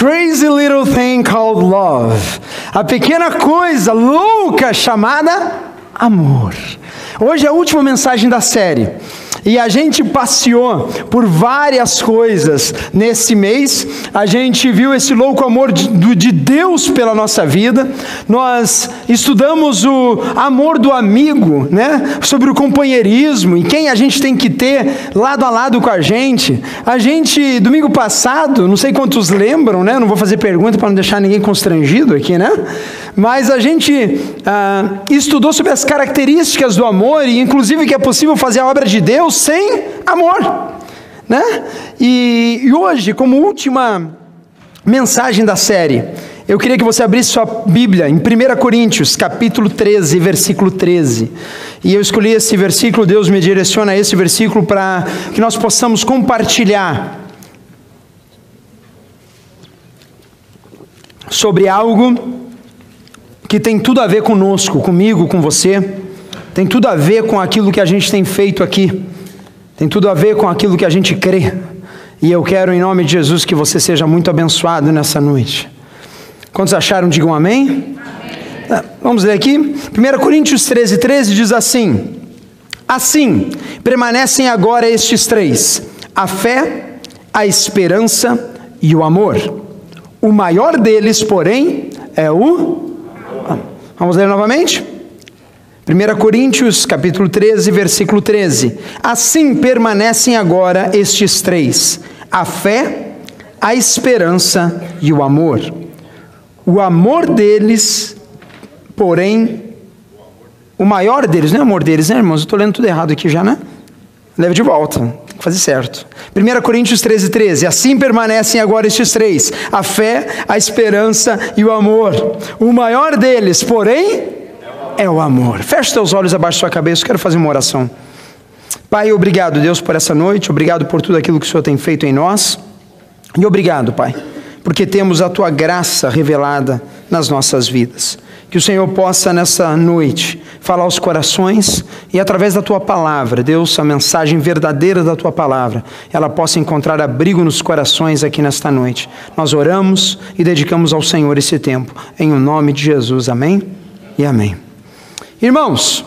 Crazy little thing called love. A pequena coisa louca chamada amor. Hoje é a última mensagem da série. E a gente passeou por várias coisas nesse mês. A gente viu esse louco amor de, de, Deus pela nossa vida. Nós estudamos o amor do amigo, né? Sobre o companheirismo e quem a gente tem que ter lado a lado com a gente. A gente, domingo passado, não sei quantos lembram, né? Não vou fazer pergunta para não deixar ninguém constrangido aqui, né? Mas a gente ah, estudou sobre as características do amor e, inclusive, que é possível fazer a obra de Deus sem amor, né? E, e hoje, como última mensagem da série, eu queria que você abrisse sua Bíblia em 1 Coríntios, capítulo 13, versículo 13. E eu escolhi esse versículo, Deus me direciona a esse versículo para que nós possamos compartilhar sobre algo que tem tudo a ver conosco, comigo, com você, tem tudo a ver com aquilo que a gente tem feito aqui. Tem tudo a ver com aquilo que a gente crê. E eu quero, em nome de Jesus, que você seja muito abençoado nessa noite. Quantos acharam? Digam amém. amém. Vamos ler aqui. 1 Coríntios 13, 13 diz assim: Assim permanecem agora estes três: a fé, a esperança e o amor. O maior deles, porém, é o. Vamos ler novamente? 1 Coríntios capítulo 13, versículo 13. Assim permanecem agora estes três: a fé, a esperança e o amor. O amor deles, porém, o maior deles, não é o amor deles, né, irmãos? Eu estou lendo tudo errado aqui já, né? Leve de volta, fazer certo. 1 Coríntios 13, 13. Assim permanecem agora estes três: a fé, a esperança e o amor. O maior deles, porém, é o amor. Feche seus olhos abaixo da sua cabeça, eu quero fazer uma oração. Pai, obrigado, Deus, por essa noite, obrigado por tudo aquilo que o Senhor tem feito em nós. E obrigado, Pai, porque temos a tua graça revelada nas nossas vidas. Que o Senhor possa nessa noite falar aos corações e através da tua palavra, Deus, a mensagem verdadeira da tua palavra, ela possa encontrar abrigo nos corações aqui nesta noite. Nós oramos e dedicamos ao Senhor esse tempo. Em o nome de Jesus. Amém e amém. Irmãos,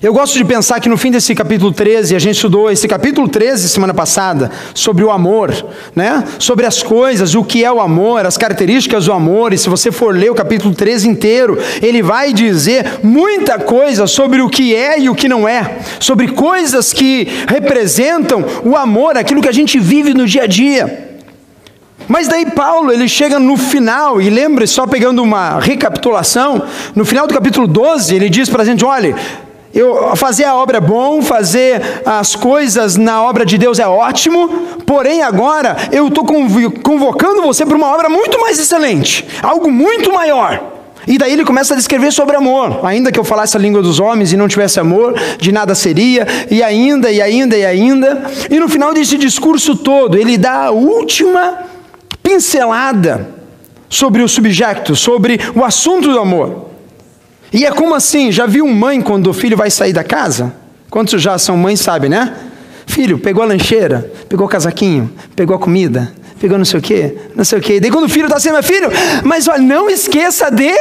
eu gosto de pensar que no fim desse capítulo 13, a gente estudou esse capítulo 13 semana passada, sobre o amor, né? Sobre as coisas, o que é o amor, as características do amor, e se você for ler o capítulo 13 inteiro, ele vai dizer muita coisa sobre o que é e o que não é, sobre coisas que representam o amor, aquilo que a gente vive no dia a dia. Mas daí Paulo, ele chega no final, e lembre, só pegando uma recapitulação, no final do capítulo 12, ele diz para a gente: olha, eu, fazer a obra é bom, fazer as coisas na obra de Deus é ótimo, porém agora eu estou convocando você para uma obra muito mais excelente, algo muito maior. E daí ele começa a descrever sobre amor. Ainda que eu falasse a língua dos homens e não tivesse amor, de nada seria, e ainda, e ainda, e ainda. E no final desse discurso todo, ele dá a última pincelada sobre o subjecto, sobre o assunto do amor. E é como assim? Já viu mãe quando o filho vai sair da casa? Quantos já são mães sabem, né? Filho, pegou a lancheira, pegou o casaquinho, pegou a comida, pegou não sei o quê, não sei o quê. Daí quando o filho está assim, meu filho, mas olha, não esqueça de.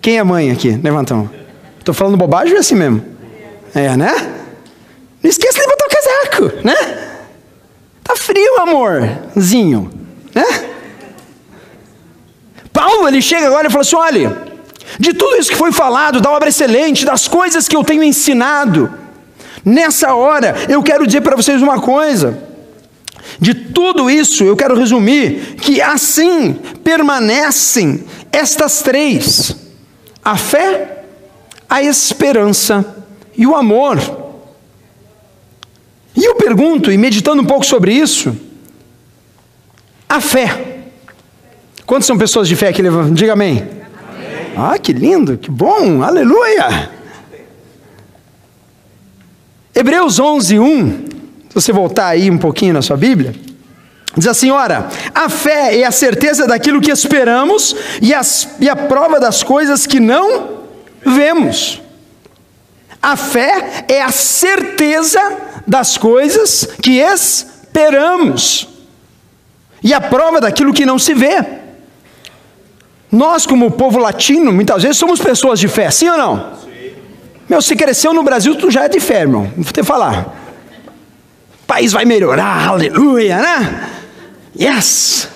Quem é mãe aqui? Levantão. Estou falando bobagem ou é assim mesmo? É, né? Não esqueça de botar o casaco, né? Tá frio, amorzinho, né? Paulo, ele chega agora e fala assim: olha, de tudo isso que foi falado, da obra excelente, das coisas que eu tenho ensinado, nessa hora eu quero dizer para vocês uma coisa. De tudo isso eu quero resumir que assim permanecem estas três: a fé, a esperança e o amor. E eu pergunto, e meditando um pouco sobre isso, a fé. Quantas são pessoas de fé aqui? Diga amém. Ah, que lindo, que bom, aleluia. Hebreus 11, 1, se você voltar aí um pouquinho na sua Bíblia, diz assim: ora, a fé é a certeza daquilo que esperamos e, as, e a prova das coisas que não vemos. A fé é a certeza das coisas que esperamos. E a prova daquilo que não se vê. Nós, como povo latino, muitas vezes somos pessoas de fé, sim ou não? Sim. Meu, se cresceu no Brasil, tu já é de fé, irmão. Vou te falar. O país vai melhorar, aleluia, né? Yes!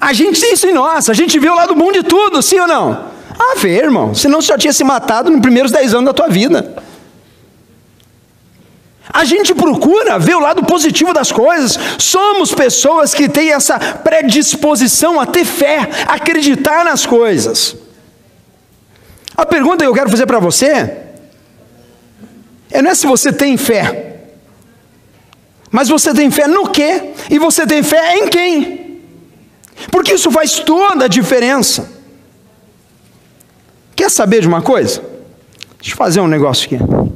A gente tem isso em nós, a gente vê o lado bom de tudo, sim ou não? Ah, vê, irmão, senão você já tinha se matado nos primeiros 10 anos da tua vida. A gente procura ver o lado positivo das coisas. Somos pessoas que têm essa predisposição a ter fé, a acreditar nas coisas. A pergunta que eu quero fazer para você é não é se você tem fé, mas você tem fé no quê? E você tem fé em quem? Porque isso faz toda a diferença. Quer saber de uma coisa? Deixa eu fazer um negócio aqui.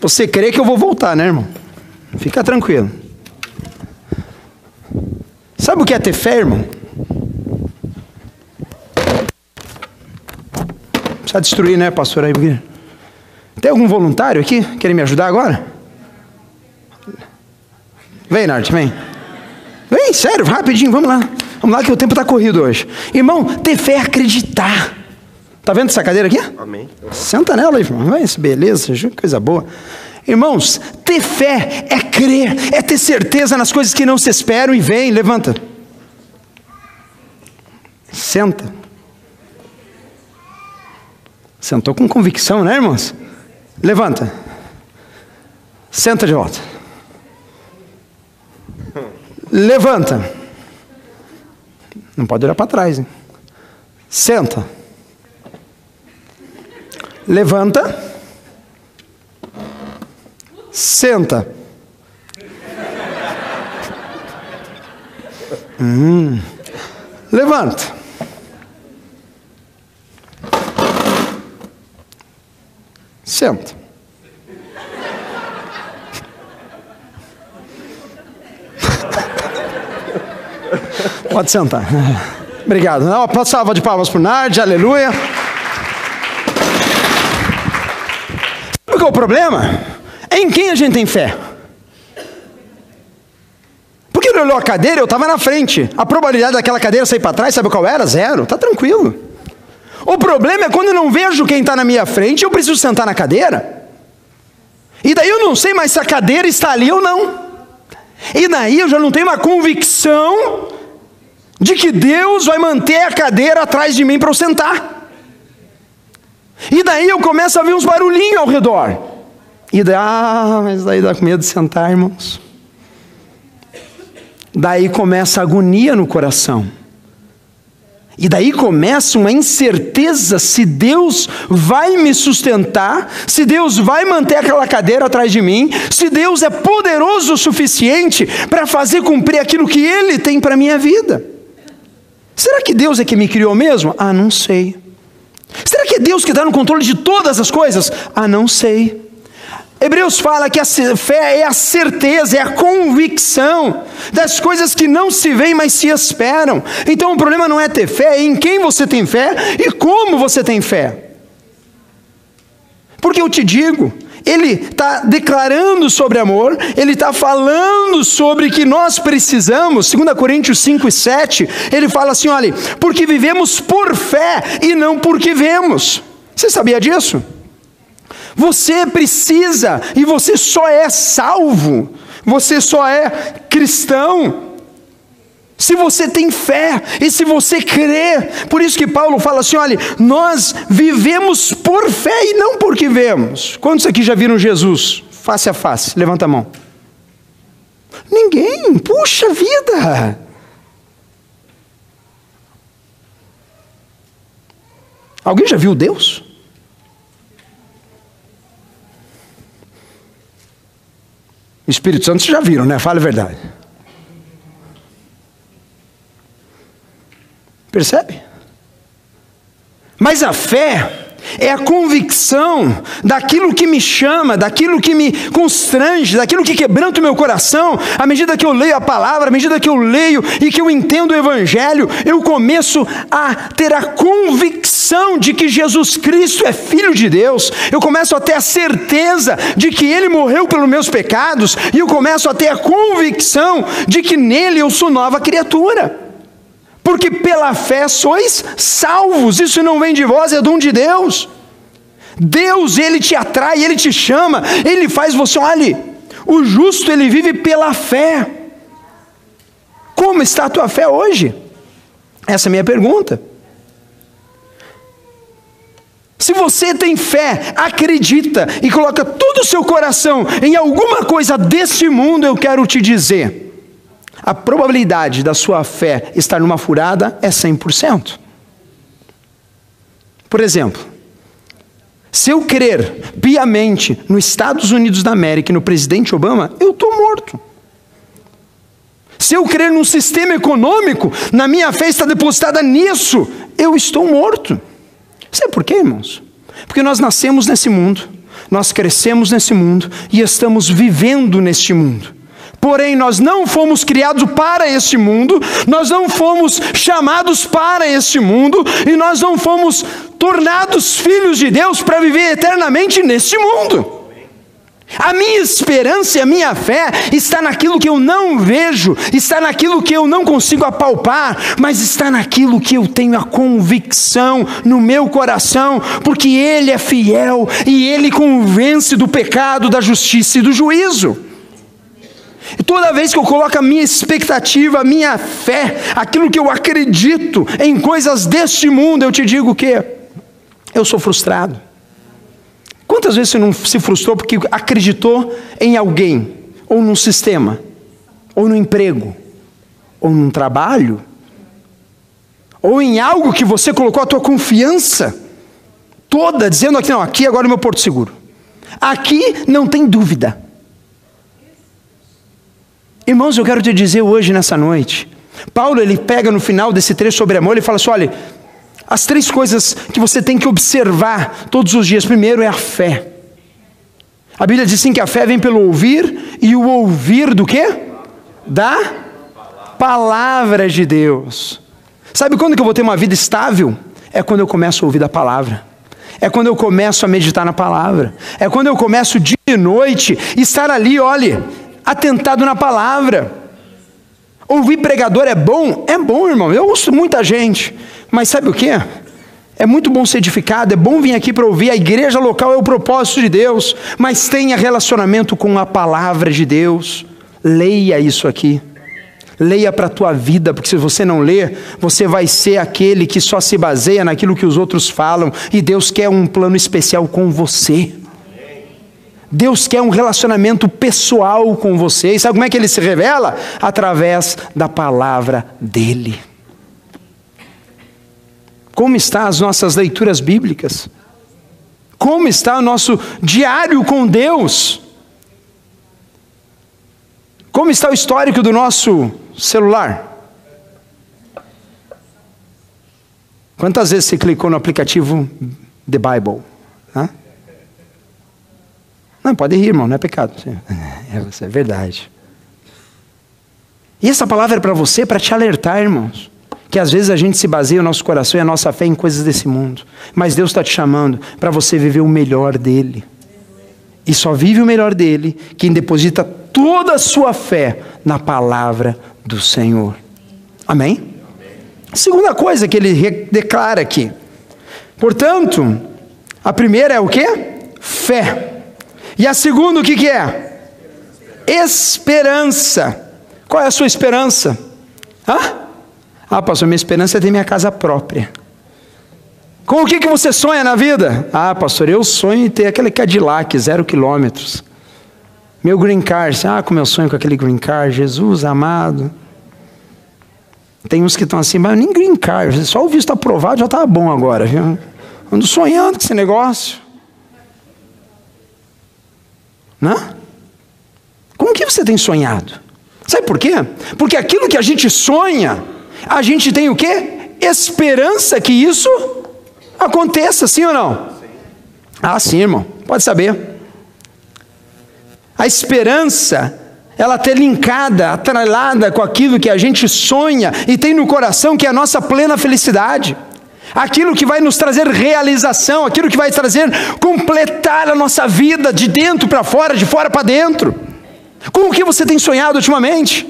Você crê que eu vou voltar, né, irmão? Fica tranquilo. Sabe o que é ter fé, irmão? Precisa destruir, né, pastor? Aí, tem algum voluntário aqui? Querem me ajudar agora? Vem, Nart, vem. Vem, sério, rapidinho, vamos lá. Vamos lá que o tempo está corrido hoje. Irmão, ter fé é acreditar. Tá vendo essa cadeira aqui? Amém. Senta nela, irmão. Mas beleza, coisa boa. Irmãos, ter fé é crer, é ter certeza nas coisas que não se esperam e vem. Levanta. Senta. Sentou com convicção, né, irmãos? Levanta. Senta de volta. Levanta. Não pode olhar para trás, hein? Senta. Levanta. Senta. Hum. Levanta. Senta. Pode sentar. Obrigado. Uma salva de palmas para o Nard, aleluia. Sabe qual é o problema? É em quem a gente tem fé? Porque ele olhou a cadeira, eu estava na frente. A probabilidade daquela cadeira sair para trás, sabe qual era? Zero. Tá tranquilo. O problema é quando eu não vejo quem está na minha frente, eu preciso sentar na cadeira. E daí eu não sei mais se a cadeira está ali ou não. E daí eu já não tenho uma convicção de que Deus vai manter a cadeira atrás de mim para eu sentar. E daí eu começo a ver uns barulhinhos ao redor. E daí, ah, mas daí dá com medo de sentar, irmãos. Daí começa a agonia no coração. E daí começa uma incerteza se Deus vai me sustentar, se Deus vai manter aquela cadeira atrás de mim, se Deus é poderoso o suficiente para fazer cumprir aquilo que Ele tem para a minha vida. Será que Deus é que me criou mesmo? Ah, não sei. Será que é Deus que está no controle de todas as coisas? Ah, não sei. Hebreus fala que a fé é a certeza, é a convicção das coisas que não se veem, mas se esperam. Então o problema não é ter fé, é em quem você tem fé e como você tem fé. Porque eu te digo, ele está declarando sobre amor, ele está falando sobre que nós precisamos, 2 Coríntios 5 e 7, ele fala assim: olha, porque vivemos por fé e não porque vemos. Você sabia disso? Você precisa e você só é salvo, você só é cristão se você tem fé e se você crê. Por isso que Paulo fala assim: olha, nós vivemos por fé e não porque vemos. Quantos aqui já viram Jesus face a face? Levanta a mão. Ninguém, puxa vida. Alguém já viu Deus? Espírito Santo vocês já viram, né? Fala a verdade. Percebe? Mas a fé é a convicção daquilo que me chama, daquilo que me constrange, daquilo que quebranta o meu coração. À medida que eu leio a palavra, à medida que eu leio e que eu entendo o Evangelho, eu começo a ter a convicção de que Jesus Cristo é Filho de Deus, eu começo a ter a certeza de que Ele morreu pelos meus pecados, e eu começo a ter a convicção de que nele eu sou nova criatura porque pela fé sois salvos. Isso não vem de vós, é dom de Deus. Deus, ele te atrai, ele te chama, ele faz você, olhe, o justo ele vive pela fé. Como está a tua fé hoje? Essa é a minha pergunta. Se você tem fé, acredita e coloca todo o seu coração em alguma coisa deste mundo, eu quero te dizer, a probabilidade da sua fé estar numa furada é 100%. Por exemplo, se eu crer piamente nos Estados Unidos da América e no presidente Obama, eu estou morto. Se eu crer num sistema econômico, na minha fé está depositada nisso, eu estou morto. Sabe por quê, irmãos? Porque nós nascemos nesse mundo, nós crescemos nesse mundo e estamos vivendo neste mundo. Porém, nós não fomos criados para este mundo, nós não fomos chamados para este mundo, e nós não fomos tornados filhos de Deus para viver eternamente neste mundo. A minha esperança e a minha fé está naquilo que eu não vejo, está naquilo que eu não consigo apalpar, mas está naquilo que eu tenho a convicção no meu coração, porque Ele é fiel e Ele convence do pecado, da justiça e do juízo. E toda vez que eu coloco a minha expectativa, a minha fé, aquilo que eu acredito em coisas deste mundo, eu te digo que eu sou frustrado. Quantas vezes você não se frustrou porque acreditou em alguém, ou num sistema, ou no emprego, ou num trabalho, ou em algo que você colocou a tua confiança toda, dizendo aqui, não, aqui agora é o meu porto seguro. Aqui não tem dúvida. Irmãos, eu quero te dizer hoje, nessa noite, Paulo ele pega no final desse trecho sobre amor, ele fala assim: olha, as três coisas que você tem que observar todos os dias. Primeiro é a fé. A Bíblia diz sim que a fé vem pelo ouvir, e o ouvir do quê? Da palavra de Deus. Sabe quando que eu vou ter uma vida estável? É quando eu começo a ouvir da palavra. É quando eu começo a meditar na palavra. É quando eu começo dia e noite estar ali, olhe, atentado na palavra. Ouvir pregador é bom? É bom, irmão. Eu ouço muita gente. Mas sabe o que? É muito bom ser edificado, é bom vir aqui para ouvir. A igreja local é o propósito de Deus, mas tenha relacionamento com a palavra de Deus. Leia isso aqui. Leia para a tua vida, porque se você não ler, você vai ser aquele que só se baseia naquilo que os outros falam, e Deus quer um plano especial com você. Deus quer um relacionamento pessoal com você. E sabe como é que ele se revela? Através da palavra dele. Como estão as nossas leituras bíblicas? Como está o nosso diário com Deus? Como está o histórico do nosso celular? Quantas vezes você clicou no aplicativo The Bible? Né? Não, pode rir, irmão, não é pecado. É, é verdade. E essa palavra é para você, para te alertar, irmãos. Que às vezes a gente se baseia o nosso coração e a nossa fé em coisas desse mundo. Mas Deus está te chamando para você viver o melhor dele. E só vive o melhor dele quem deposita toda a sua fé na palavra do Senhor. Amém? Segunda coisa que ele declara aqui. Portanto, a primeira é o que? Fé. E a segunda, o que, que é? Esperança. Qual é a sua esperança? Hã? Ah, pastor, minha esperança é ter minha casa própria. Com o que, que você sonha na vida? Ah, pastor, eu sonho em ter aquele Cadillac, zero quilômetros. Meu green card, ah, como eu sonho com aquele green card, Jesus amado. Tem uns que estão assim, mas nem green card, só o visto aprovado já está bom agora, viu? Ando sonhando com esse negócio. Né? Como que você tem sonhado? Sabe por quê? Porque aquilo que a gente sonha, a gente tem o quê? Esperança que isso aconteça, sim ou não? Ah, sim, irmão, pode saber. A esperança, ela está linkada, atrelada com aquilo que a gente sonha e tem no coração, que é a nossa plena felicidade. Aquilo que vai nos trazer realização, aquilo que vai trazer completar a nossa vida de dentro para fora, de fora para dentro. Com o que você tem sonhado ultimamente?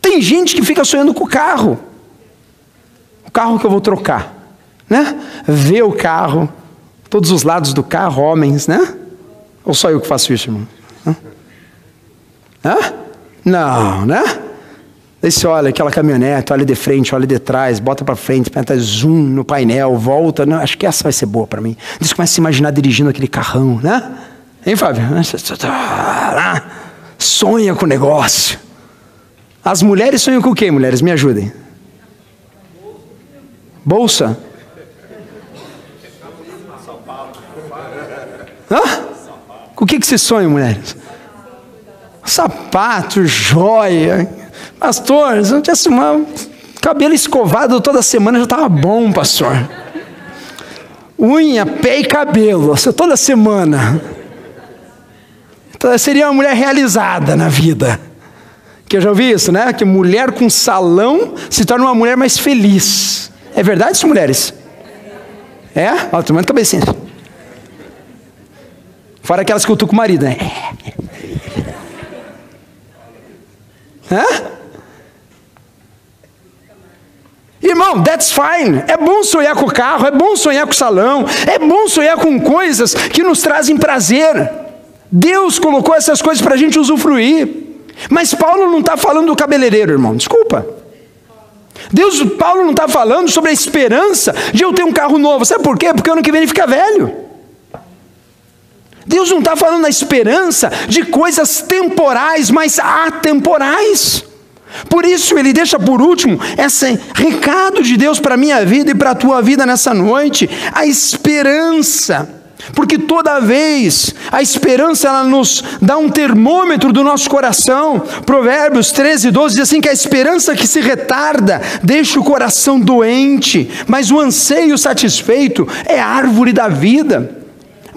Tem gente que fica sonhando com o carro. O carro que eu vou trocar, né? Vê o carro, todos os lados do carro, homens, né? Ou só eu que faço isso, irmão? Hã? Não, né? Daí você olha aquela caminhonete, olha de frente, olha de trás, bota para frente, aperta zoom no painel, volta. Não, acho que essa vai ser boa para mim. Você começa a se imaginar dirigindo aquele carrão, né? Hein, Fábio? Sonha com o negócio. As mulheres sonham com o quê, mulheres? Me ajudem. Bolsa? Hã? Com o que, que você sonha, mulheres? Sapato, joia. Pastor, se não tivesse uma cabelo escovado toda semana já estava bom, pastor. Unha, pé e cabelo, toda semana. Então, seria uma mulher realizada na vida. Que eu já ouvi isso, né? Que mulher com salão se torna uma mulher mais feliz. É verdade isso, mulheres? É? Ó, tomando cabecinha. Fora aquelas que eu tô com o marido, né? Hã? Irmão, that's fine. É bom sonhar com o carro, é bom sonhar com o salão, é bom sonhar com coisas que nos trazem prazer. Deus colocou essas coisas para a gente usufruir. Mas Paulo não está falando do cabeleireiro, irmão, desculpa. Deus, Paulo não está falando sobre a esperança de eu ter um carro novo. Sabe por quê? Porque ano que vem ele fica velho. Deus não está falando da esperança de coisas temporais, mas atemporais. Por isso ele deixa por último esse recado de Deus para a minha vida e para a tua vida nessa noite, a esperança. Porque toda vez a esperança ela nos dá um termômetro do nosso coração. Provérbios 13, 12 diz assim: que a esperança que se retarda deixa o coração doente, mas o anseio satisfeito é árvore da vida.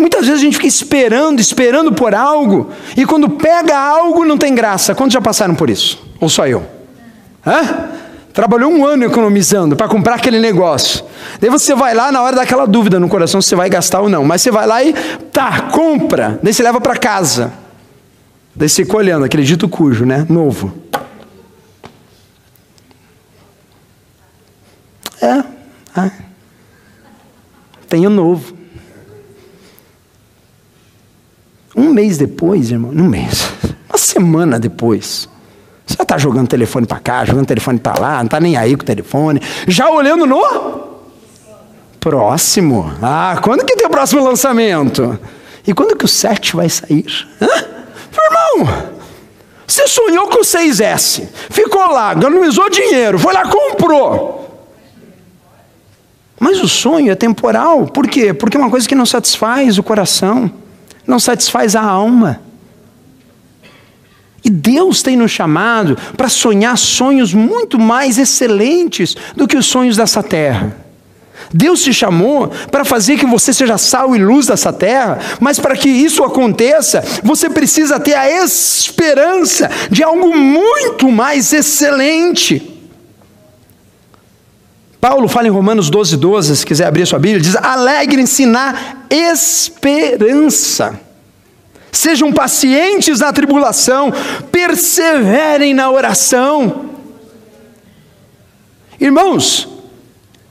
Muitas vezes a gente fica esperando, esperando por algo, e quando pega algo não tem graça. Quantos já passaram por isso? Ou só eu? Hã? Trabalhou um ano economizando para comprar aquele negócio. Daí você vai lá na hora daquela dúvida no coração se você vai gastar ou não. Mas você vai lá e tá, compra. Daí você leva para casa. Daí você fica olhando aquele dito cujo, né? Novo. É. é. Tenho novo. Um mês depois, irmão, um mês, uma semana depois, você já está jogando telefone para cá, jogando telefone para lá, não está nem aí com o telefone, já olhando no próximo. Ah, quando que tem o próximo lançamento? E quando que o 7 vai sair? Hã? Irmão, você sonhou com o 6S, ficou lá, economizou dinheiro, foi lá, comprou. Mas o sonho é temporal, por quê? Porque é uma coisa que não satisfaz o coração não satisfaz a alma. E Deus tem nos chamado para sonhar sonhos muito mais excelentes do que os sonhos dessa terra. Deus te chamou para fazer que você seja sal e luz dessa terra, mas para que isso aconteça, você precisa ter a esperança de algo muito mais excelente. Paulo fala em Romanos 12, 12, se quiser abrir sua Bíblia, diz: alegrem-se na esperança. Sejam pacientes na tribulação, perseverem na oração. Irmãos,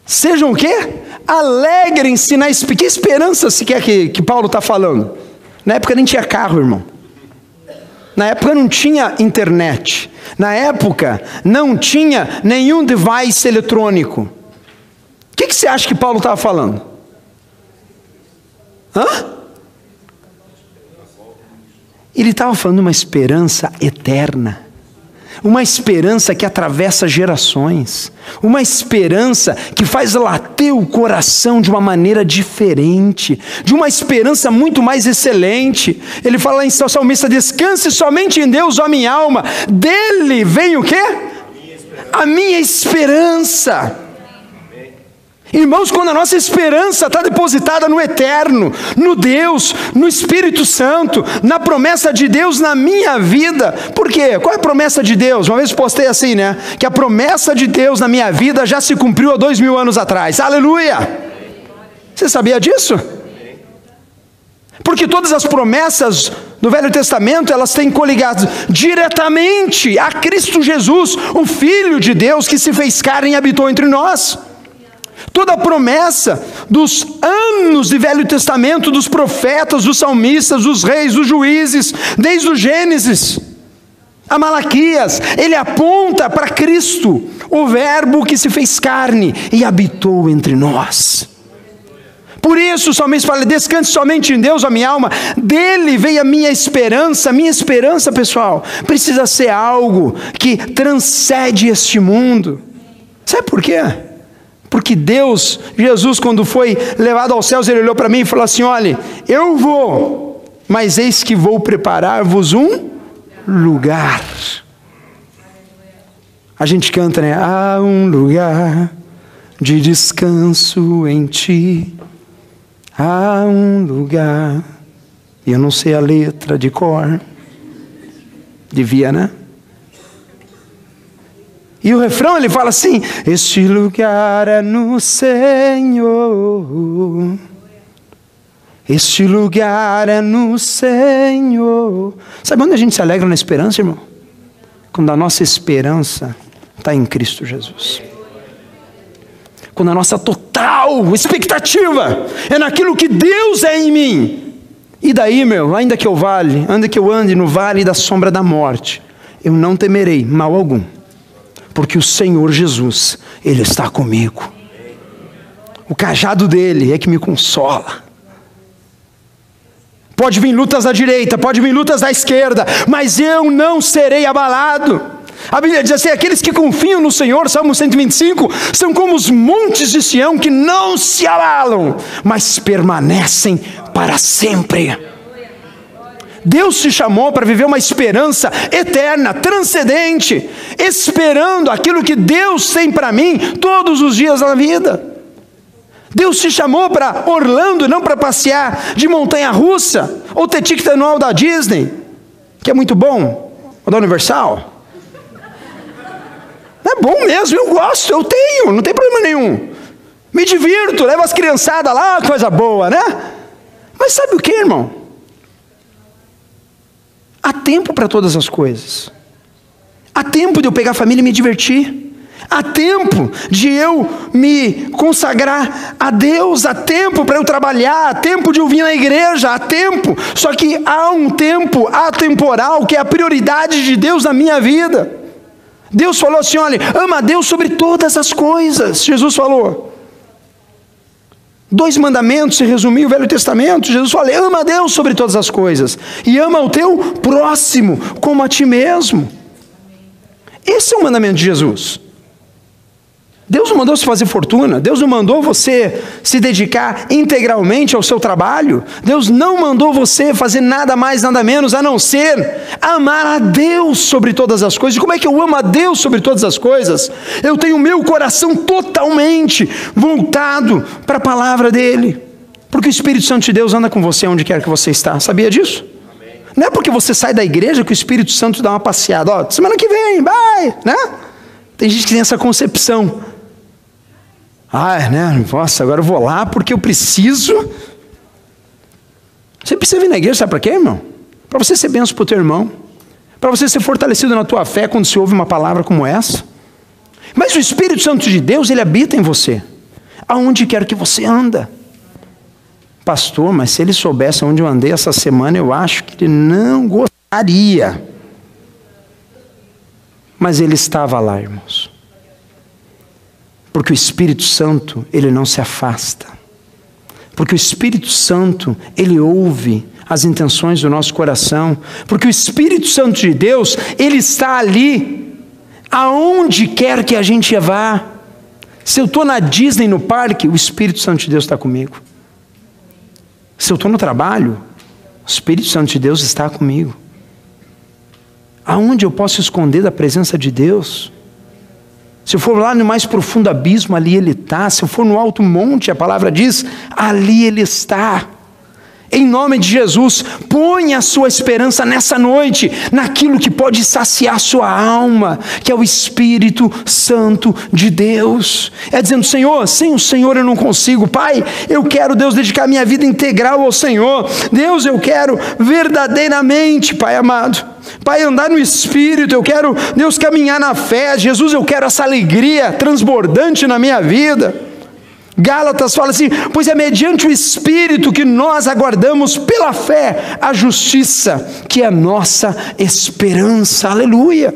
sejam o quê? Alegrem-se na esperança. Que esperança se quer que, que Paulo está falando? Na época nem tinha carro, irmão. Na época não tinha internet. Na época não tinha nenhum device eletrônico que, você acha que Paulo estava falando? Hã? Ele estava falando uma esperança eterna, uma esperança que atravessa gerações, uma esperança que faz later o coração de uma maneira diferente, de uma esperança muito mais excelente. Ele fala em salmista: descanse somente em Deus, ó minha alma, dele vem o quê? A minha esperança. Irmãos, quando a nossa esperança está depositada no eterno, no Deus, no Espírito Santo, na promessa de Deus na minha vida, por quê? Qual é a promessa de Deus? Uma vez postei assim, né? Que a promessa de Deus na minha vida já se cumpriu há dois mil anos atrás, aleluia! Você sabia disso? Porque todas as promessas do Velho Testamento, elas têm coligados diretamente a Cristo Jesus, o Filho de Deus que se fez carne e habitou entre nós. Toda a promessa dos anos de Velho Testamento, dos profetas, dos salmistas, dos reis, dos juízes, desde o Gênesis a Malaquias, ele aponta para Cristo, o Verbo que se fez carne e habitou entre nós. Por isso o salmista fala: descanse somente em Deus, a minha alma, dele vem a minha esperança. Minha esperança, pessoal, precisa ser algo que transcende este mundo. Sabe por quê? Porque Deus, Jesus, quando foi levado aos céus, ele olhou para mim e falou assim: Olha, eu vou, mas eis que vou preparar-vos um lugar. A gente canta, né? Há um lugar de descanso em ti. Há um lugar. E eu não sei a letra de cor. Devia, né? E o refrão ele fala assim: Este lugar é no Senhor. Este lugar é no Senhor. Sabe onde a gente se alegra na esperança, irmão? Quando a nossa esperança está em Cristo Jesus. Quando a nossa total expectativa é naquilo que Deus é em mim. E daí, meu, ainda que eu vale, ainda que eu ande no vale da sombra da morte, eu não temerei mal algum porque o Senhor Jesus, Ele está comigo. O cajado dele é que me consola. Pode vir lutas da direita, pode vir lutas da esquerda, mas eu não serei abalado. A Bíblia diz assim: aqueles que confiam no Senhor, Salmo 125, são como os montes de Sião que não se abalam, mas permanecem para sempre. Deus te chamou para viver uma esperança eterna, transcendente, esperando aquilo que Deus tem para mim todos os dias da vida. Deus te chamou para Orlando, não para passear de montanha russa, ou ter ticket anual da Disney, que é muito bom, ou da Universal. É bom mesmo, eu gosto, eu tenho, não tem problema nenhum. Me divirto, levo as criançadas lá, coisa boa, né? Mas sabe o que, irmão? Há tempo para todas as coisas. Há tempo de eu pegar a família e me divertir. Há tempo de eu me consagrar a Deus, há tempo para eu trabalhar, há tempo de eu vir na igreja, há tempo. Só que há um tempo atemporal que é a prioridade de Deus na minha vida. Deus falou assim: olha, ama a Deus sobre todas as coisas. Jesus falou. Dois mandamentos se resumiu o Velho Testamento. Jesus falou: ama a Deus sobre todas as coisas e ama o teu próximo como a ti mesmo. Esse é o mandamento de Jesus. Deus não mandou você fazer fortuna, Deus não mandou você se dedicar integralmente ao seu trabalho, Deus não mandou você fazer nada mais, nada menos a não ser amar a Deus sobre todas as coisas. E como é que eu amo a Deus sobre todas as coisas? Eu tenho o meu coração totalmente voltado para a palavra dEle, porque o Espírito Santo de Deus anda com você onde quer que você está, sabia disso? Não é porque você sai da igreja que o Espírito Santo dá uma passeada, ó, semana que vem, vai, né? Tem gente que tem essa concepção. Ah, né? Nossa, agora eu vou lá porque eu preciso. Você precisa vir na igreja, sabe para quê, irmão? Para você ser benção para o teu irmão. Para você ser fortalecido na tua fé quando se ouve uma palavra como essa. Mas o Espírito Santo de Deus, ele habita em você. Aonde quer que você anda. Pastor, mas se ele soubesse onde eu andei essa semana, eu acho que ele não gostaria. Mas ele estava lá, irmãos. Porque o Espírito Santo, ele não se afasta. Porque o Espírito Santo, ele ouve as intenções do nosso coração. Porque o Espírito Santo de Deus, ele está ali, aonde quer que a gente vá. Se eu estou na Disney, no parque, o Espírito Santo de Deus está comigo. Se eu estou no trabalho, o Espírito Santo de Deus está comigo. Aonde eu posso esconder da presença de Deus? Se eu for lá no mais profundo abismo, ali Ele está. Se eu for no alto monte, a palavra diz, ali Ele está. Em nome de Jesus, ponha a sua esperança nessa noite, naquilo que pode saciar sua alma, que é o Espírito Santo de Deus. É dizendo, Senhor, sem o Senhor eu não consigo. Pai, eu quero, Deus, dedicar minha vida integral ao Senhor. Deus, eu quero verdadeiramente, Pai amado. Pai, andar no Espírito, eu quero, Deus, caminhar na fé. Jesus, eu quero essa alegria transbordante na minha vida. Gálatas fala assim: pois é mediante o Espírito que nós aguardamos pela fé a justiça, que é nossa esperança. Aleluia.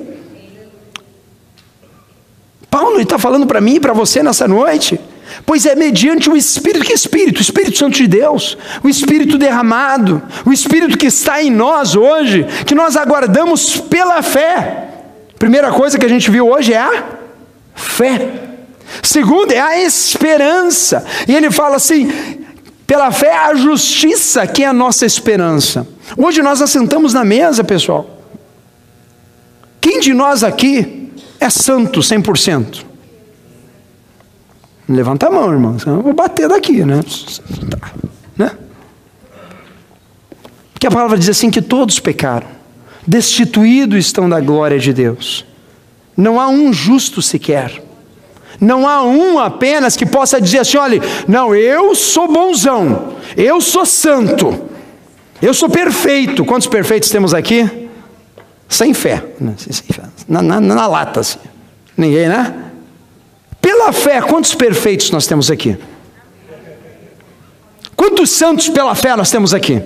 Paulo está falando para mim e para você nessa noite. Pois é mediante o Espírito, que Espírito? O Espírito Santo de Deus, o Espírito derramado, o Espírito que está em nós hoje, que nós aguardamos pela fé. Primeira coisa que a gente viu hoje é a fé. Segundo é a esperança. E ele fala assim: pela fé a justiça, que é a nossa esperança. Hoje nós assentamos na mesa, pessoal. Quem de nós aqui é santo 100%? Levanta a mão, irmão. Eu vou bater daqui, né? Tá, né? Porque a palavra diz assim: que todos pecaram, destituídos estão da glória de Deus. Não há um justo sequer. Não há um apenas que possa dizer assim: olha, não, eu sou bonzão, eu sou santo, eu sou perfeito. Quantos perfeitos temos aqui? Sem fé, na, na, na lata, assim. ninguém, né? Pela fé, quantos perfeitos nós temos aqui? Quantos santos pela fé nós temos aqui?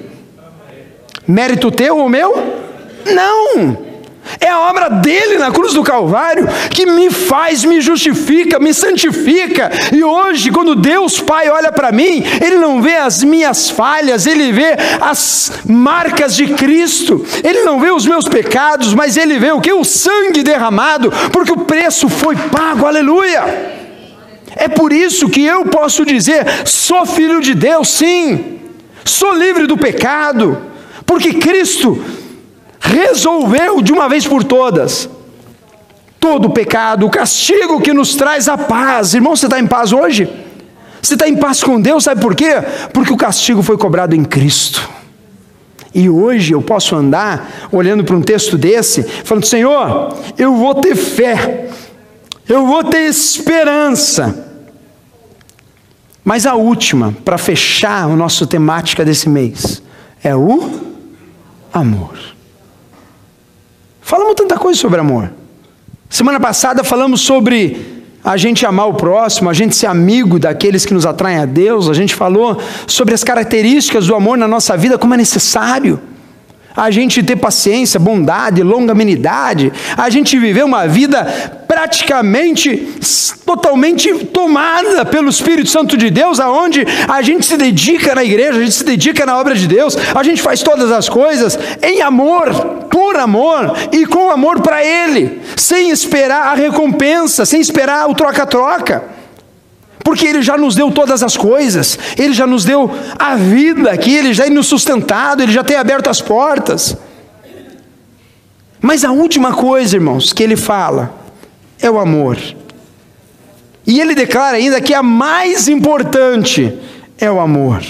Mérito teu ou meu? Não! É a obra dele na cruz do Calvário que me faz, me justifica, me santifica. E hoje, quando Deus Pai olha para mim, Ele não vê as minhas falhas, Ele vê as marcas de Cristo. Ele não vê os meus pecados, mas Ele vê o que? O sangue derramado, porque o preço foi pago. Aleluia! É por isso que eu posso dizer: sou filho de Deus, sim. Sou livre do pecado, porque Cristo resolveu de uma vez por todas todo o pecado, o castigo que nos traz a paz. Irmão, você está em paz hoje? Você está em paz com Deus, sabe por quê? Porque o castigo foi cobrado em Cristo. E hoje eu posso andar olhando para um texto desse, falando: Senhor, eu vou ter fé, eu vou ter esperança. Mas a última, para fechar a nossa temática desse mês, é o amor. Falamos tanta coisa sobre amor. Semana passada falamos sobre a gente amar o próximo, a gente ser amigo daqueles que nos atraem a Deus, a gente falou sobre as características do amor na nossa vida, como é necessário a gente ter paciência, bondade, longanimidade, a gente viver uma vida praticamente totalmente tomada pelo Espírito Santo de Deus, aonde a gente se dedica na igreja, a gente se dedica na obra de Deus, a gente faz todas as coisas em amor, por amor e com amor para Ele, sem esperar a recompensa, sem esperar o troca-troca porque Ele já nos deu todas as coisas, Ele já nos deu a vida aqui, Ele já tem nos sustentado, Ele já tem aberto as portas. Mas a última coisa, irmãos, que Ele fala é o amor. E Ele declara ainda que a mais importante é o amor.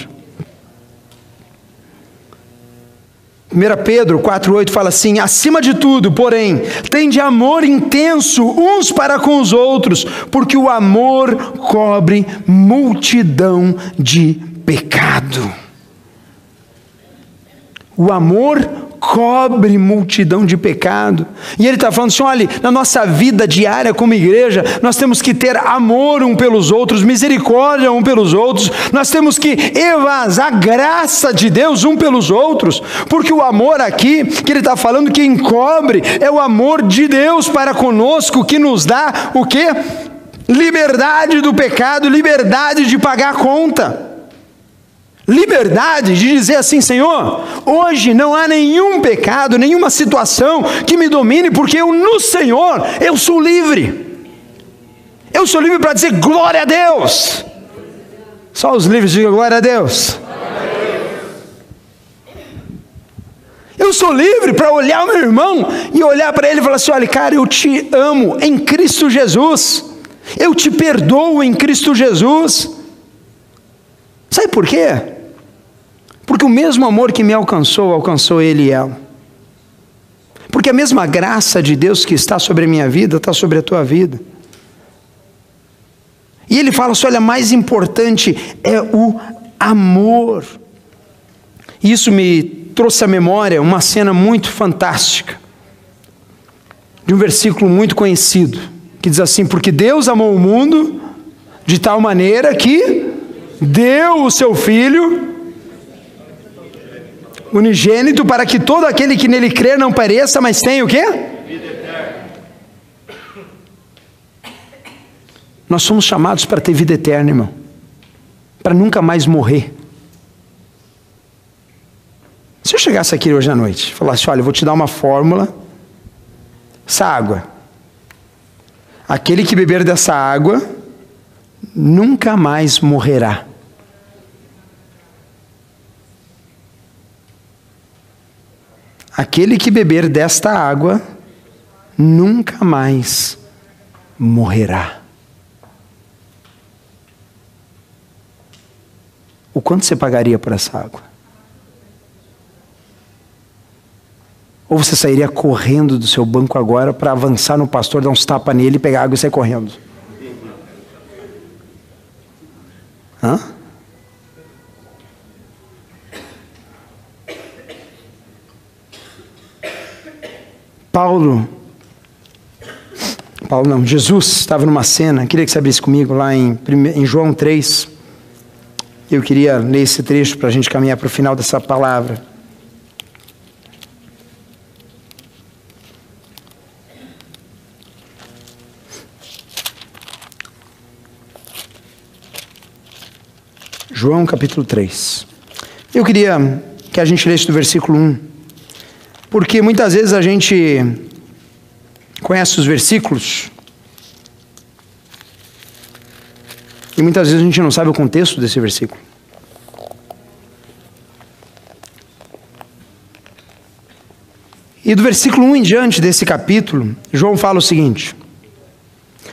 1 Pedro 4,8 fala assim: acima de tudo, porém, tem de amor intenso uns para com os outros, porque o amor cobre multidão de pecado. O amor cobre multidão de pecado. E ele está falando assim: olha, na nossa vida diária como igreja, nós temos que ter amor um pelos outros, misericórdia um pelos outros, nós temos que evasar graça de Deus um pelos outros, porque o amor aqui, que ele está falando que encobre, é o amor de Deus para conosco, que nos dá o que? Liberdade do pecado, liberdade de pagar a conta liberdade de dizer assim: Senhor, hoje não há nenhum pecado, nenhuma situação que me domine, porque eu no Senhor eu sou livre. Eu sou livre para dizer glória a Deus. Só os livres digam glória a Deus. Eu sou livre para olhar o meu irmão e olhar para ele e falar assim: olha, cara, eu te amo em Cristo Jesus. Eu te perdoo em Cristo Jesus. Sabe por quê? Porque o mesmo amor que me alcançou, alcançou ele e ela. Porque a mesma graça de Deus que está sobre a minha vida, está sobre a tua vida. E ele fala assim: olha, mais importante é o amor. Isso me trouxe à memória uma cena muito fantástica, de um versículo muito conhecido, que diz assim: Porque Deus amou o mundo de tal maneira que deu o seu Filho unigênito para que todo aquele que nele crer não pereça, mas tenha o quê? Nós somos chamados para ter vida eterna, irmão, para nunca mais morrer. Se eu chegasse aqui hoje à noite falasse: Olha, eu vou te dar uma fórmula, essa água. Aquele que beber dessa água nunca mais morrerá. Aquele que beber desta água nunca mais morrerá. O quanto você pagaria por essa água? Ou você sairia correndo do seu banco agora para avançar no pastor, dar uns tapas nele, pegar água e sair correndo? Hã? Paulo, Paulo não, Jesus estava numa cena, queria que você abrisse comigo lá em, em João 3. Eu queria ler esse trecho para a gente caminhar para o final dessa palavra. João capítulo 3. Eu queria que a gente lesse do versículo 1, porque muitas vezes a gente conhece os versículos e muitas vezes a gente não sabe o contexto desse versículo. E do versículo 1 em diante desse capítulo, João fala o seguinte: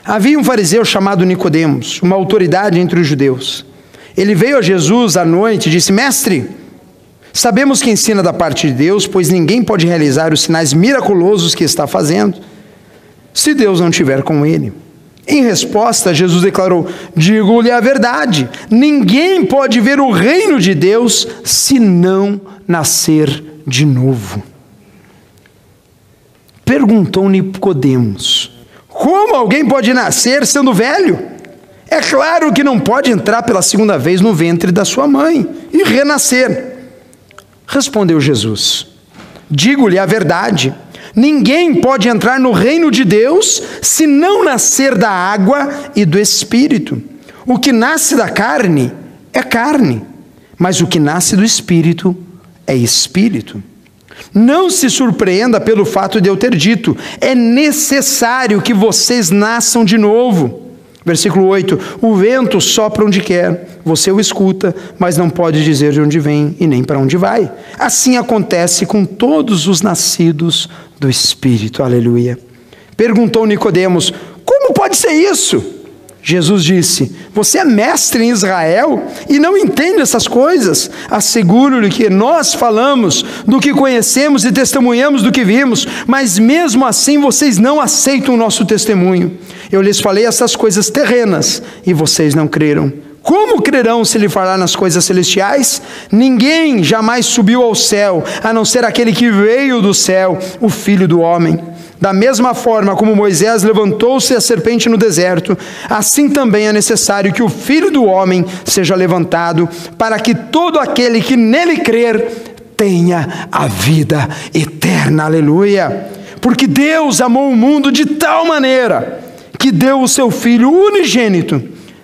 Havia um fariseu chamado Nicodemos, uma autoridade entre os judeus. Ele veio a Jesus à noite e disse: Mestre, sabemos que ensina da parte de Deus, pois ninguém pode realizar os sinais miraculosos que está fazendo, se Deus não estiver com ele. Em resposta, Jesus declarou: Digo-lhe a verdade, ninguém pode ver o reino de Deus se não nascer de novo. Perguntou Nicodemos: Como alguém pode nascer sendo velho? É claro que não pode entrar pela segunda vez no ventre da sua mãe e renascer. Respondeu Jesus: Digo-lhe a verdade. Ninguém pode entrar no reino de Deus se não nascer da água e do espírito. O que nasce da carne é carne, mas o que nasce do espírito é espírito. Não se surpreenda pelo fato de eu ter dito: é necessário que vocês nasçam de novo. Versículo 8: O vento sopra onde quer, você o escuta, mas não pode dizer de onde vem e nem para onde vai. Assim acontece com todos os nascidos do Espírito. Aleluia. Perguntou Nicodemos: Como pode ser isso? Jesus disse: Você é mestre em Israel e não entende essas coisas? Asseguro-lhe que nós falamos do que conhecemos e testemunhamos do que vimos, mas mesmo assim vocês não aceitam o nosso testemunho. Eu lhes falei essas coisas terrenas e vocês não creram. Como crerão se lhe falar nas coisas celestiais? Ninguém jamais subiu ao céu, a não ser aquele que veio do céu, o Filho do Homem. Da mesma forma como Moisés levantou-se a serpente no deserto, assim também é necessário que o Filho do Homem seja levantado, para que todo aquele que nele crer tenha a vida eterna. Aleluia! Porque Deus amou o mundo de tal maneira que deu o seu Filho unigênito,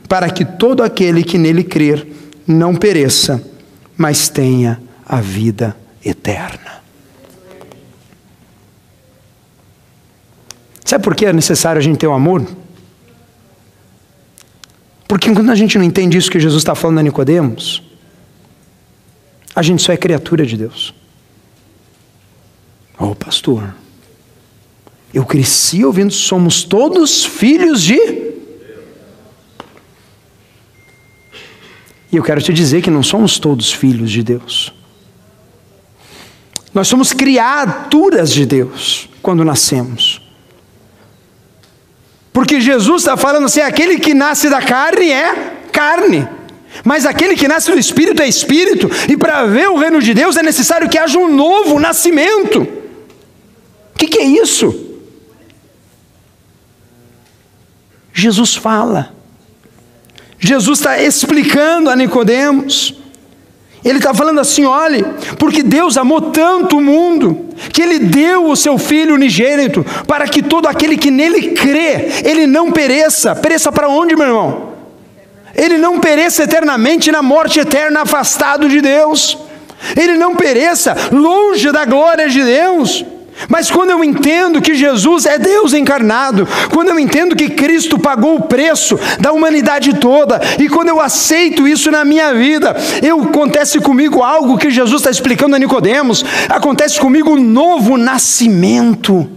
para que todo aquele que nele crer não pereça, mas tenha a vida eterna. Sabe por que é necessário a gente ter o amor? Porque quando a gente não entende isso que Jesus está falando a Nicodemos, a gente só é criatura de Deus. Oh, pastor, eu cresci ouvindo, somos todos filhos de. E eu quero te dizer que não somos todos filhos de Deus. Nós somos criaturas de Deus quando nascemos. Porque Jesus está falando assim: aquele que nasce da carne é carne. Mas aquele que nasce do Espírito é Espírito, e para ver o reino de Deus é necessário que haja um novo nascimento. O que, que é isso? Jesus fala. Jesus está explicando a Nicodemos. Ele está falando assim: olhe, porque Deus amou tanto o mundo, que Ele deu o seu Filho unigênito, para que todo aquele que nele crê, ele não pereça. Pereça para onde, meu irmão? Ele não pereça eternamente na morte eterna, afastado de Deus. Ele não pereça longe da glória de Deus. Mas quando eu entendo que Jesus é Deus encarnado, quando eu entendo que Cristo pagou o preço da humanidade toda, e quando eu aceito isso na minha vida, eu acontece comigo algo que Jesus está explicando a Nicodemos, acontece comigo um novo nascimento.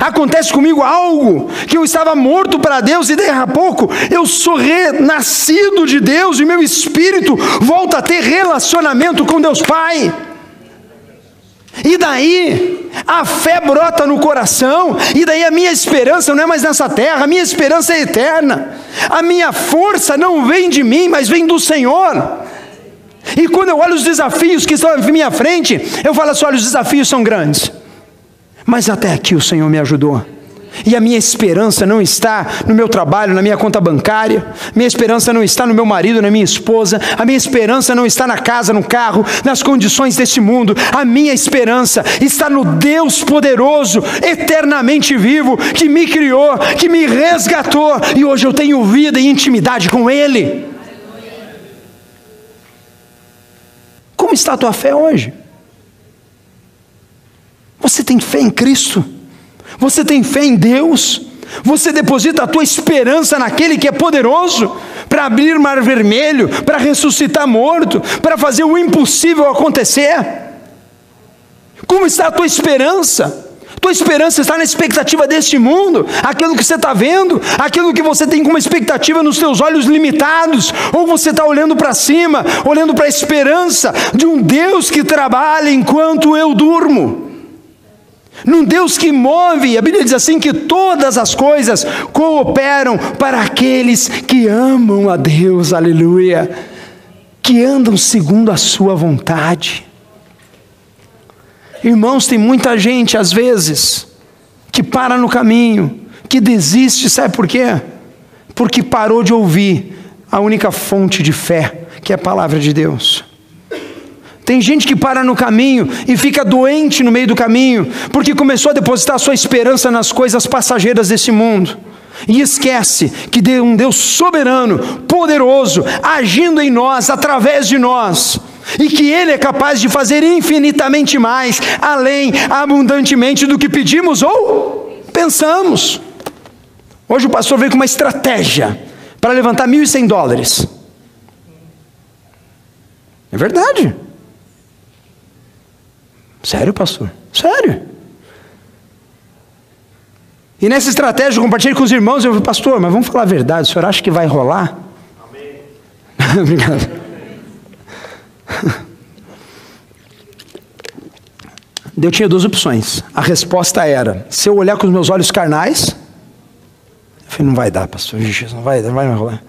Acontece comigo algo que eu estava morto para Deus e daí a pouco eu sou renascido de Deus e meu espírito volta a ter relacionamento com Deus Pai. E daí a fé brota no coração, e daí a minha esperança não é mais nessa terra, a minha esperança é eterna. A minha força não vem de mim, mas vem do Senhor. E quando eu olho os desafios que estão à minha frente, eu falo assim: olha, os desafios são grandes, mas até aqui o Senhor me ajudou. E a minha esperança não está no meu trabalho, na minha conta bancária, minha esperança não está no meu marido, na minha esposa, a minha esperança não está na casa, no carro, nas condições deste mundo, a minha esperança está no Deus poderoso, eternamente vivo, que me criou, que me resgatou, e hoje eu tenho vida e intimidade com Ele. Como está a tua fé hoje? Você tem fé em Cristo? Você tem fé em Deus? Você deposita a tua esperança naquele que é poderoso para abrir mar vermelho, para ressuscitar morto, para fazer o impossível acontecer? Como está a tua esperança? Tua esperança está na expectativa deste mundo, aquilo que você está vendo, aquilo que você tem como expectativa nos seus olhos limitados, ou você está olhando para cima, olhando para a esperança de um Deus que trabalha enquanto eu durmo num Deus que move, a Bíblia diz assim: que todas as coisas cooperam para aqueles que amam a Deus, aleluia, que andam segundo a Sua vontade. Irmãos, tem muita gente, às vezes, que para no caminho, que desiste, sabe por quê? Porque parou de ouvir a única fonte de fé, que é a palavra de Deus. Tem gente que para no caminho e fica doente no meio do caminho, porque começou a depositar sua esperança nas coisas passageiras desse mundo. E esquece que um Deus soberano, poderoso, agindo em nós, através de nós, e que Ele é capaz de fazer infinitamente mais, além, abundantemente do que pedimos ou pensamos. Hoje o pastor veio com uma estratégia para levantar 1.100 dólares. É verdade. Sério, pastor? Sério. E nessa estratégia, eu compartilhei com os irmãos, eu falei, pastor, mas vamos falar a verdade, o senhor acha que vai rolar? Amém. Obrigado. Eu tinha duas opções. A resposta era: se eu olhar com os meus olhos carnais, eu falei, não vai dar, pastor, Jesus, não vai, não vai rolar.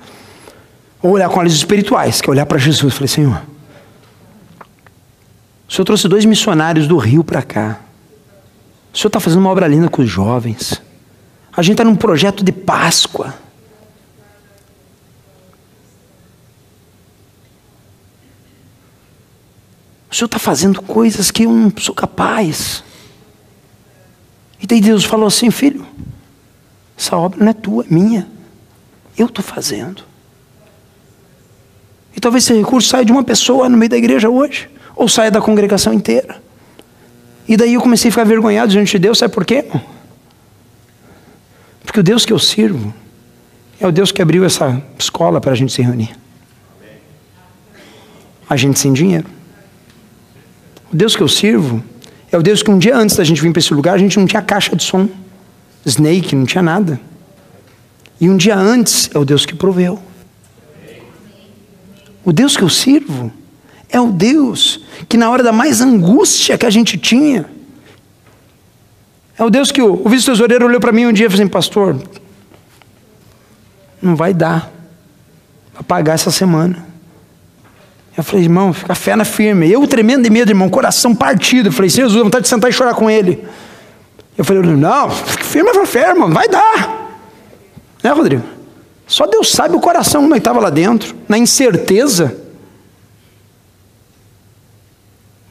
Ou olhar com olhos espirituais, que é olhar para Jesus. Eu falei, Senhor, o senhor trouxe dois missionários do Rio para cá. O senhor está fazendo uma obra linda com os jovens. A gente está num projeto de Páscoa. O senhor está fazendo coisas que eu não sou capaz. E daí Deus falou assim: filho, essa obra não é tua, é minha. Eu estou fazendo. E talvez esse recurso saia de uma pessoa no meio da igreja hoje ou saia da congregação inteira. E daí eu comecei a ficar vergonhado diante de Deus, sabe por quê? Porque o Deus que eu sirvo é o Deus que abriu essa escola para a gente se reunir. A gente sem dinheiro. O Deus que eu sirvo É o Deus que um dia antes da gente vir para esse lugar, a gente não tinha caixa de som, snake, não tinha nada. E um dia antes é o Deus que proveu. O Deus que eu sirvo é o Deus que na hora da mais angústia que a gente tinha, é o Deus que o, o vice-tesoureiro olhou para mim um dia e falou assim, pastor, não vai dar para pagar essa semana. Eu falei, irmão, fica fé na firme. Eu tremendo de medo, irmão, coração partido. Eu falei, Jesus, vontade de sentar e chorar com ele. Eu falei, não, fica firme a fé, irmão, vai dar. Né, Rodrigo? Só Deus sabe o coração como é estava lá dentro, na incerteza.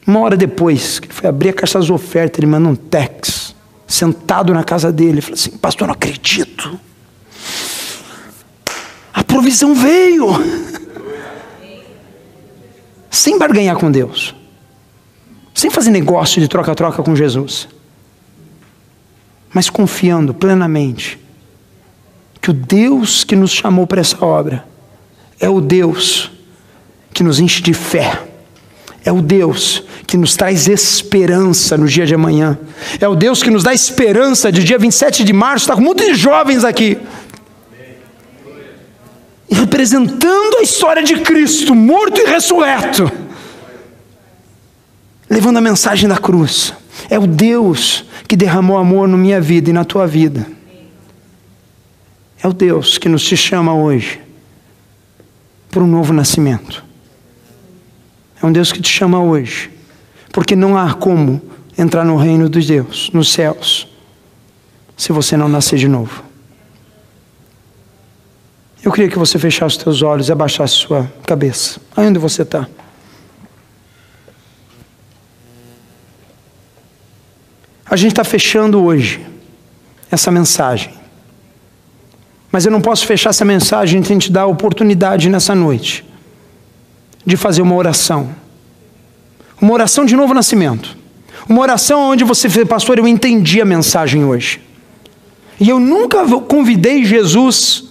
Uma hora depois, que ele foi abrir a caixa das ofertas, ele manda um tex, sentado na casa dele, ele falou assim: Pastor, não acredito. A provisão veio. Sem barganhar com Deus. Sem fazer negócio de troca-troca com Jesus. Mas confiando plenamente que o Deus que nos chamou para essa obra é o Deus que nos enche de fé. É o Deus que nos traz esperança no dia de amanhã. É o Deus que nos dá esperança de dia 27 de março. Está com muitos jovens aqui. Representando a história de Cristo, morto e ressurreto. Levando a mensagem da cruz. É o Deus que derramou amor na minha vida e na tua vida. É o Deus que nos chama hoje para um novo nascimento. É um Deus que te chama hoje, porque não há como entrar no reino dos Deus, nos céus, se você não nascer de novo. Eu queria que você fechasse os teus olhos e abaixasse sua cabeça. Onde você está? A gente está fechando hoje essa mensagem. Mas eu não posso fechar essa mensagem sem te dar a oportunidade nessa noite de fazer uma oração. Uma oração de novo nascimento. Uma oração onde você fez, pastor, eu entendi a mensagem hoje. E eu nunca convidei Jesus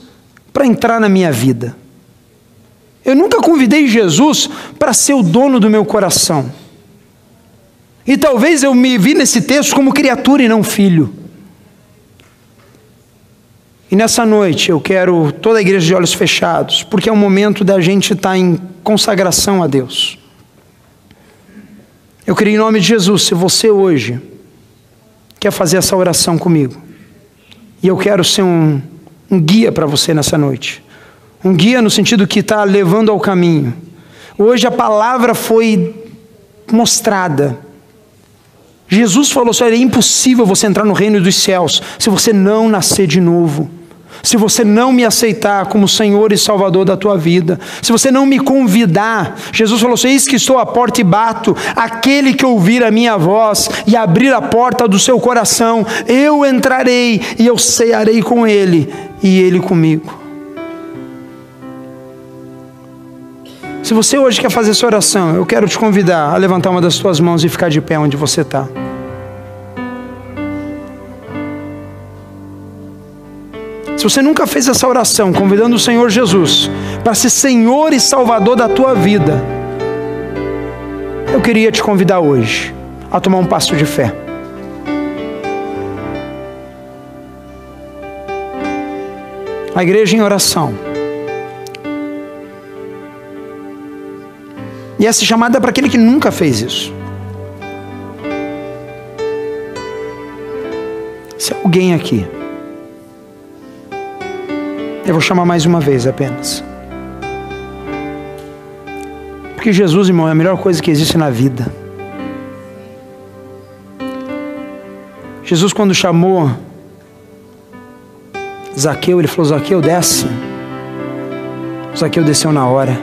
para entrar na minha vida. Eu nunca convidei Jesus para ser o dono do meu coração. E talvez eu me vi nesse texto como criatura e não filho. E nessa noite eu quero toda a igreja de olhos fechados, porque é o momento da gente estar tá em consagração a Deus. Eu queria em nome de Jesus, se você hoje quer fazer essa oração comigo, e eu quero ser um, um guia para você nessa noite, um guia no sentido que está levando ao caminho. Hoje a palavra foi mostrada. Jesus falou: assim, é impossível você entrar no reino dos céus se você não nascer de novo se você não me aceitar como Senhor e Salvador da tua vida, se você não me convidar, Jesus falou assim: Eis que estou à porta e bato, aquele que ouvir a minha voz e abrir a porta do seu coração, eu entrarei e eu cearei com ele e ele comigo. Se você hoje quer fazer essa oração, eu quero te convidar a levantar uma das suas mãos e ficar de pé onde você está. Se você nunca fez essa oração, convidando o Senhor Jesus para ser Senhor e Salvador da tua vida, eu queria te convidar hoje a tomar um passo de fé. A igreja em oração. E essa chamada é para aquele que nunca fez isso. Se alguém aqui eu vou chamar mais uma vez apenas. Porque Jesus, irmão, é a melhor coisa que existe na vida. Jesus, quando chamou Zaqueu, ele falou: Zaqueu, desce. Zaqueu desceu na hora.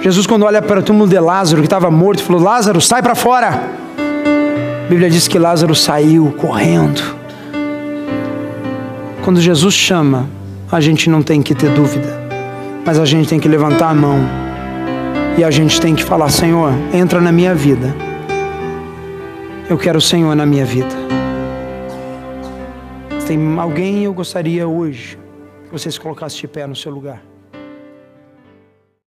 Jesus, quando olha para o túmulo de Lázaro, que estava morto, falou: Lázaro, sai para fora. A Bíblia diz que Lázaro saiu correndo. Quando Jesus chama, a gente não tem que ter dúvida, mas a gente tem que levantar a mão e a gente tem que falar: Senhor, entra na minha vida. Eu quero o Senhor na minha vida. Tem alguém eu gostaria hoje que você se colocasse de pé no seu lugar.